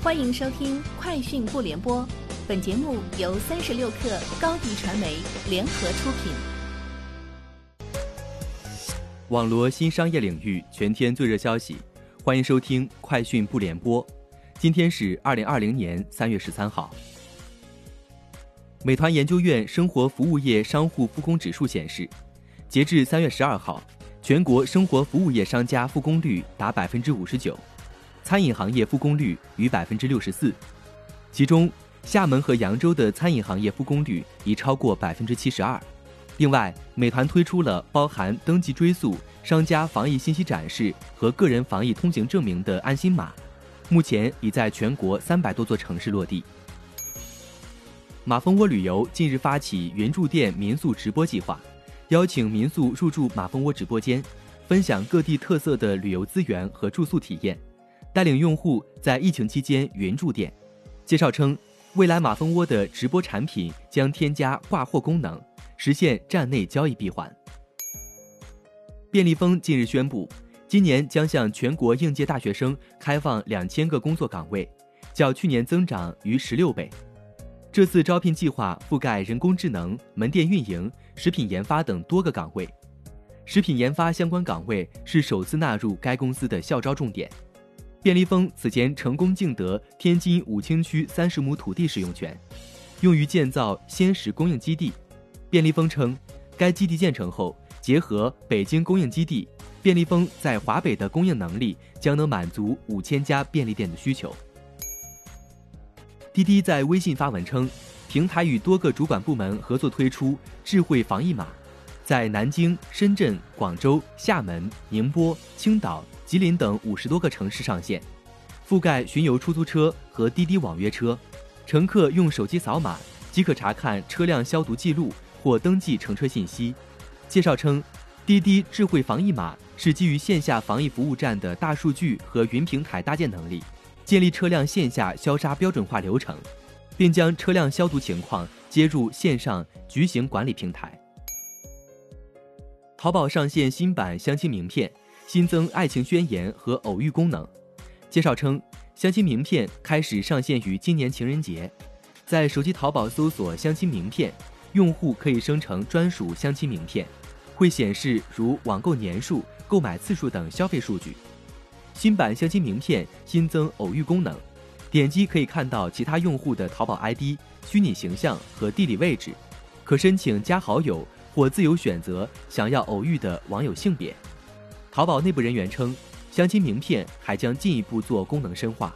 欢迎收听《快讯不联播》，本节目由三十六克高低传媒联合出品。网罗新商业领域全天最热消息，欢迎收听《快讯不联播》。今天是二零二零年三月十三号。美团研究院生活服务业商户复工指数显示，截至三月十二号，全国生活服务业商家复工率达百分之五十九。餐饮行业复工率逾百分之六十四，其中厦门和扬州的餐饮行业复工率已超过百分之七十二。另外，美团推出了包含登记追溯、商家防疫信息展示和个人防疫通行证明的安心码，目前已在全国三百多座城市落地。马蜂窝旅游近日发起云住店民宿直播计划，邀请民宿入驻马蜂窝直播间，分享各地特色的旅游资源和住宿体验。带领用户在疫情期间云住店，介绍称，未来马蜂窝的直播产品将添加挂货功能，实现站内交易闭环。便利蜂近日宣布，今年将向全国应届大学生开放两千个工作岗位，较去年增长逾十六倍。这次招聘计划覆盖人工智能、门店运营、食品研发等多个岗位，食品研发相关岗位是首次纳入该公司的校招重点。便利蜂此前成功竞得天津武清区三十亩土地使用权，用于建造鲜食供应基地。便利蜂称，该基地建成后，结合北京供应基地，便利蜂在华北的供应能力将能满足五千家便利店的需求。滴滴在微信发文称，平台与多个主管部门合作推出智慧防疫码，在南京、深圳、广州、厦门、宁波、青岛。吉林等五十多个城市上线，覆盖巡游出租车和滴滴网约车。乘客用手机扫码即可查看车辆消毒记录或登记乘车信息。介绍称，滴滴智慧防疫码是基于线下防疫服务站的大数据和云平台搭建能力，建立车辆线下消杀标准化流程，并将车辆消毒情况接入线上局型管理平台。淘宝上线新版相亲名片。新增爱情宣言和偶遇功能。介绍称，相亲名片开始上线于今年情人节。在手机淘宝搜索“相亲名片”，用户可以生成专属相亲名片，会显示如网购年数、购买次数等消费数据。新版相亲名片新增偶遇功能，点击可以看到其他用户的淘宝 ID、虚拟形象和地理位置，可申请加好友或自由选择想要偶遇的网友性别。淘宝内部人员称，相亲名片还将进一步做功能深化。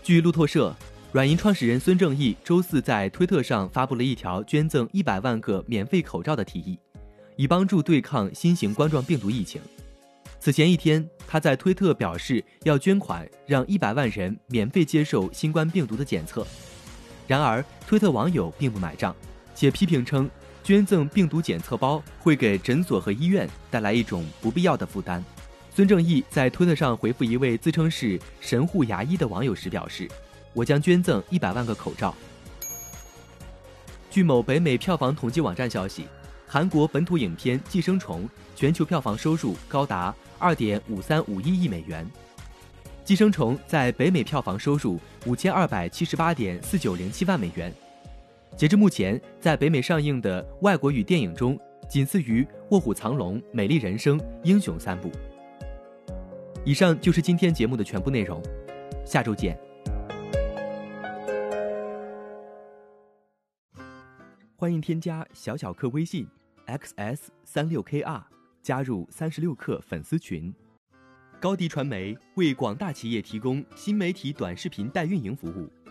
据路透社，软银创始人孙正义周四在推特上发布了一条捐赠一百万个免费口罩的提议，以帮助对抗新型冠状病毒疫情。此前一天，他在推特表示要捐款让一百万人免费接受新冠病毒的检测。然而，推特网友并不买账，且批评称。捐赠病毒检测包会给诊所和医院带来一种不必要的负担。孙正义在推特上回复一位自称是“神户牙医”的网友时表示：“我将捐赠一百万个口罩。”据某北美票房统计网站消息，韩国本土影片《寄生虫》全球票房收入高达二点五三五一亿美元，《寄生虫》在北美票房收入五千二百七十八点四九零七万美元。截至目前，在北美上映的外国语电影中，仅次于《卧虎藏龙》《美丽人生》《英雄》三部。以上就是今天节目的全部内容，下周见。欢迎添加小小客微信 xs 三六 kr，加入三十六课粉丝群。高迪传媒为广大企业提供新媒体短视频代运营服务。